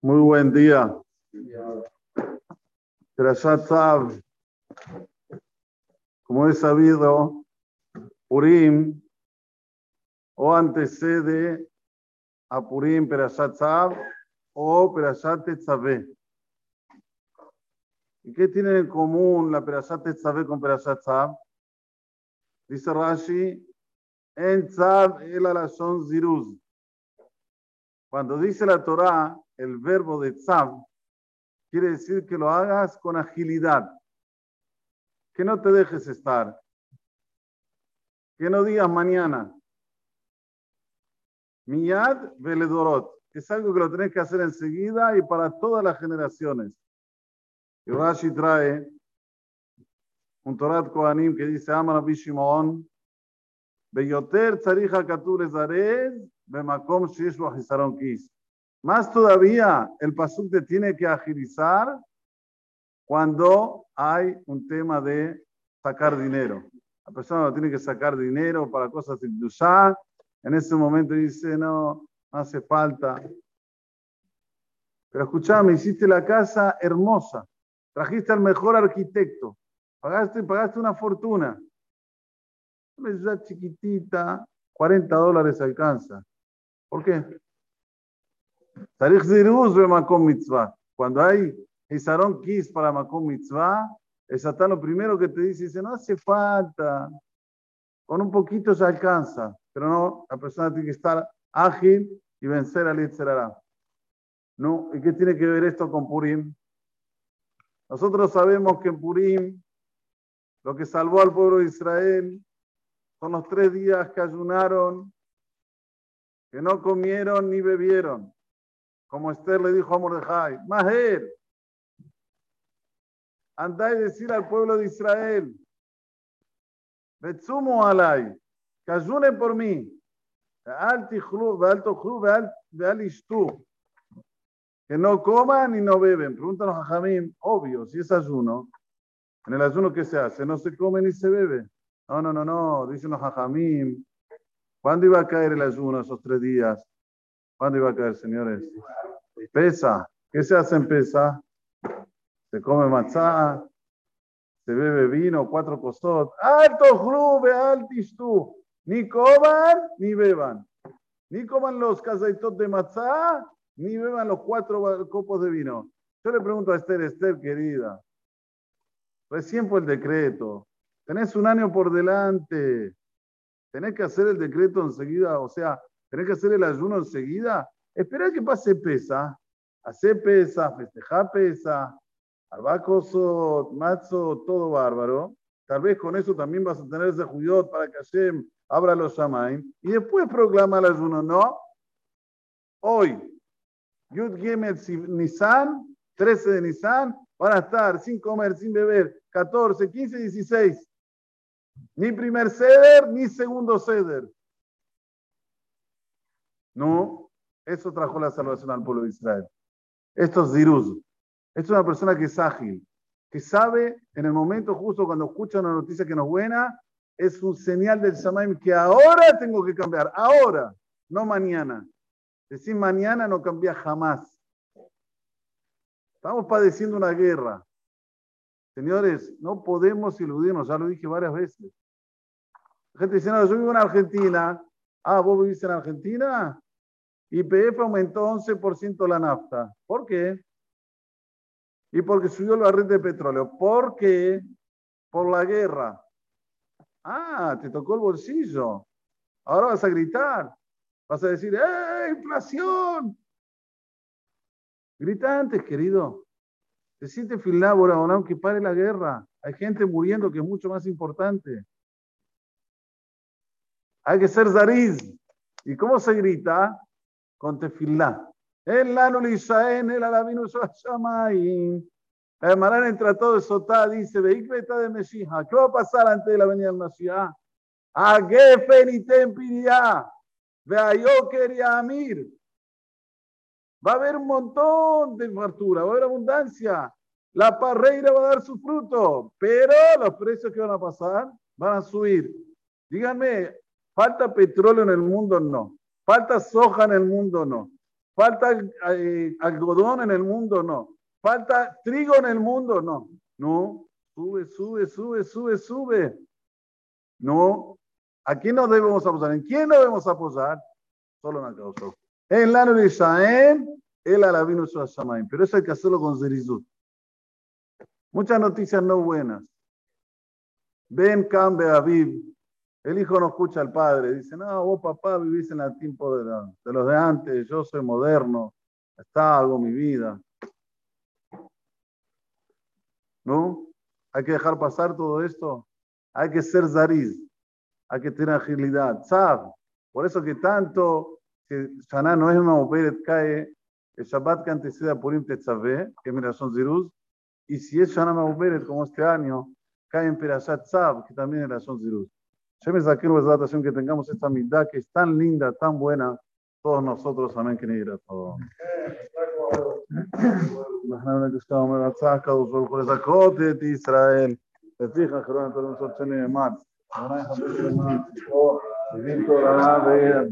Muy buen día. Tzav. Como es sabido, Purim o antecede a Purim Perashat o Perashat Tetzaveh. ¿Y qué tienen en común la Perashat con Perashat? Dice Rashi, en Tzav el alashon ziruz. Cuando dice la Torah, el verbo de Tzav, quiere decir que lo hagas con agilidad, que no te dejes estar, que no digas mañana. Miyad veledorot, es algo que lo tenés que hacer enseguida y para todas las generaciones. Y Rashi trae un Torat Kohanim que dice, Amar Bishimon, Beyoter tzarija katur zarez, bemakom kis. Más todavía, el pasuk te tiene que agilizar cuando hay un tema de sacar dinero. La persona tiene que sacar dinero para cosas de Dusha. En ese momento dice, no, no hace falta. Pero escuchame, hiciste la casa hermosa. Trajiste al mejor arquitecto. Pagaste, pagaste una fortuna. Una ciudad chiquitita, 40 dólares alcanza. ¿Por qué? mitzvah. Cuando hay Isarón Kis para Makom Mitzvah, el Satán lo primero que te dice, dice, no hace falta, con un poquito se alcanza, pero no, la persona tiene que estar ágil y vencer al Yitzhara. ¿No? ¿Y qué tiene que ver esto con Purim? Nosotros sabemos que en Purim lo que salvó al pueblo de Israel son los tres días que ayunaron, que no comieron ni bebieron. Como Esther le dijo a Mordejai, Maher, andá y decir al pueblo de Israel, Betsumo alay, que ayunen por mí, que no coman y no beben. Pregúntanos a Jamín, obvio, si es ayuno, en el ayuno que se hace, no se come ni se bebe. No, no, no, no, dicen los Jamín. ¿Cuándo iba a caer el ayuno esos tres días? ¿Cuándo iba a caer, señores? Pesa. ¿Qué se hace en pesa? Se come matzá, se bebe vino, cuatro costot. Alto clube, tú. Ni coman ni beban. Ni coman los casaitot de matzá, ni beban los cuatro copos de vino. Yo le pregunto a Esther, Esther, querida, recién fue el decreto. Tenés un año por delante. Tenés que hacer el decreto enseguida, o sea, tenés que hacer el ayuno enseguida. Espera que pase pesa. Hace pesa, festeja pesa, arbacosot, matzo, todo bárbaro. Tal vez con eso también vas a tener ese judío para que Hashem abra los shamaim. Y después proclama el ayuno, ¿no? Hoy, Yud Gimel Nisan, 13 de Nisan, van a estar sin comer, sin beber, 14, 15, 16. Ni primer ceder, ni segundo ceder. No, eso trajo la salvación al pueblo de Israel. Esto es. Esto es una persona que es ágil, que sabe en el momento justo cuando escucha una noticia que no es buena, es un señal del Shamaim que ahora tengo que cambiar, ahora, no mañana. Decir mañana no cambia jamás. Estamos padeciendo una guerra. Señores, no podemos iludirnos, ya lo dije varias veces. La gente dice, no, yo vivo en Argentina. Ah, ¿vos vivís en Argentina? YPF aumentó 11% la nafta. ¿Por qué? Y porque subió la red de petróleo. ¿Por qué? Por la guerra. Ah, te tocó el bolsillo. Ahora vas a gritar. Vas a decir, ¡eh, inflación! Grita antes, querido. Se siente filabora, aunque pare la guerra. Hay gente muriendo que es mucho más importante. Hay que ser zariz. ¿Y cómo se grita? con tefilá. El lano Lisaen, el alavino Shamayim. El Marán entra todo de Sotá, dice, Veikveta de Mesija. ¿Qué va a pasar antes de la venida del Mashiach? A Gefen y Tempiria. Veayó quería Amir. Va a haber un montón de fartura, va a haber abundancia. La parreira va a dar su fruto, pero los precios que van a pasar van a subir. Díganme, ¿falta petróleo en el mundo? No. Falta soja en el mundo, no. Falta eh, algodón en el mundo, no. Falta trigo en el mundo, no. No, sube, sube, sube, sube, sube. No. ¿A quién nos debemos apoyar? ¿En quién nos debemos apoyar? Solo en causa. En la de Israel, él a la vino Pero eso hay que hacerlo con zerizut. Muchas noticias no buenas. Ben Cambe Aviv, el hijo no escucha al padre, dice, no, vos papá vivís en el tiempo de, los de antes, yo soy moderno, está, hago mi vida. ¿No? Hay que dejar pasar todo esto. Hay que ser zariz, hay que tener agilidad. ¿Sab? Por eso que tanto que Shana no es una operet cae el Shabbat que antecede a Purim Tetzaveh, que es son Ziruz, y si es Shana Mauberet como este año, cae en Perashat Tzav, que también es son Ziruz. Yo me saqué una adaptación que tengamos esta mitad que es tan linda, tan buena, todos nosotros, amén, que ni todo. ישראל, לפיך אחרון התורים סוד שני אמץ.